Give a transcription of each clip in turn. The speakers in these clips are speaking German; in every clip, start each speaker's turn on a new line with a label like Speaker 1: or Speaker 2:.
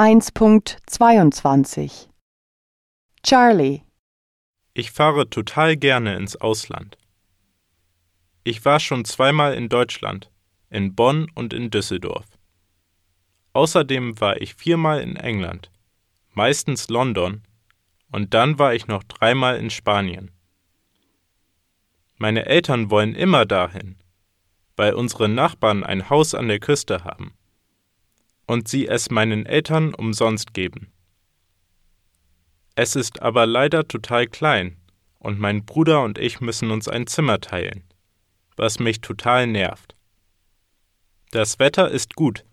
Speaker 1: 1.22 Charlie
Speaker 2: Ich fahre total gerne ins Ausland. Ich war schon zweimal in Deutschland, in Bonn und in Düsseldorf. Außerdem war ich viermal in England, meistens London, und dann war ich noch dreimal in Spanien. Meine Eltern wollen immer dahin, weil unsere Nachbarn ein Haus an der Küste haben und sie es meinen Eltern umsonst geben. Es ist aber leider total klein und mein Bruder und ich müssen uns ein Zimmer teilen, was mich total nervt. Das Wetter ist gut,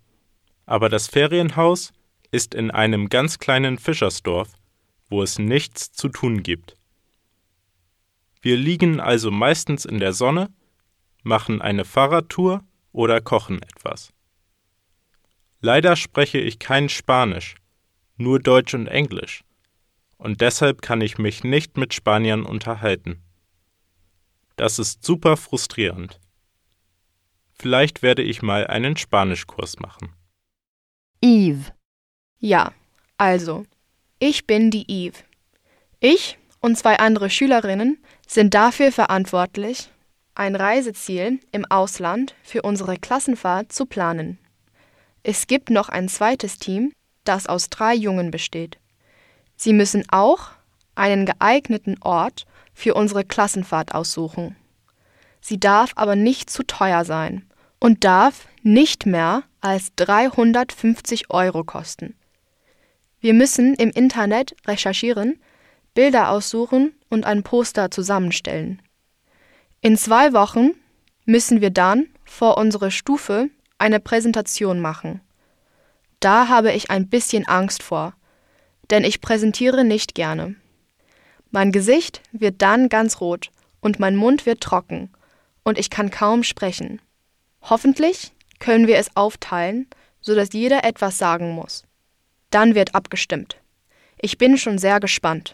Speaker 2: aber das Ferienhaus ist in einem ganz kleinen Fischersdorf, wo es nichts zu tun gibt. Wir liegen also meistens in der Sonne, machen eine Fahrradtour oder kochen etwas. Leider spreche ich kein Spanisch, nur Deutsch und Englisch, und deshalb kann ich mich nicht mit Spaniern unterhalten. Das ist super frustrierend. Vielleicht werde ich mal einen Spanischkurs machen.
Speaker 1: Eve
Speaker 3: Ja, also, ich bin die Eve. Ich und zwei andere Schülerinnen sind dafür verantwortlich, ein Reiseziel im Ausland für unsere Klassenfahrt zu planen. Es gibt noch ein zweites Team, das aus drei Jungen besteht. Sie müssen auch einen geeigneten Ort für unsere Klassenfahrt aussuchen. Sie darf aber nicht zu teuer sein und darf nicht mehr als 350 Euro kosten. Wir müssen im Internet recherchieren, Bilder aussuchen und ein Poster zusammenstellen. In zwei Wochen müssen wir dann vor unserer Stufe eine Präsentation machen. Da habe ich ein bisschen Angst vor, denn ich präsentiere nicht gerne. Mein Gesicht wird dann ganz rot und mein Mund wird trocken und ich kann kaum sprechen. Hoffentlich können wir es aufteilen, sodass jeder etwas sagen muss. Dann wird abgestimmt. Ich bin schon sehr gespannt.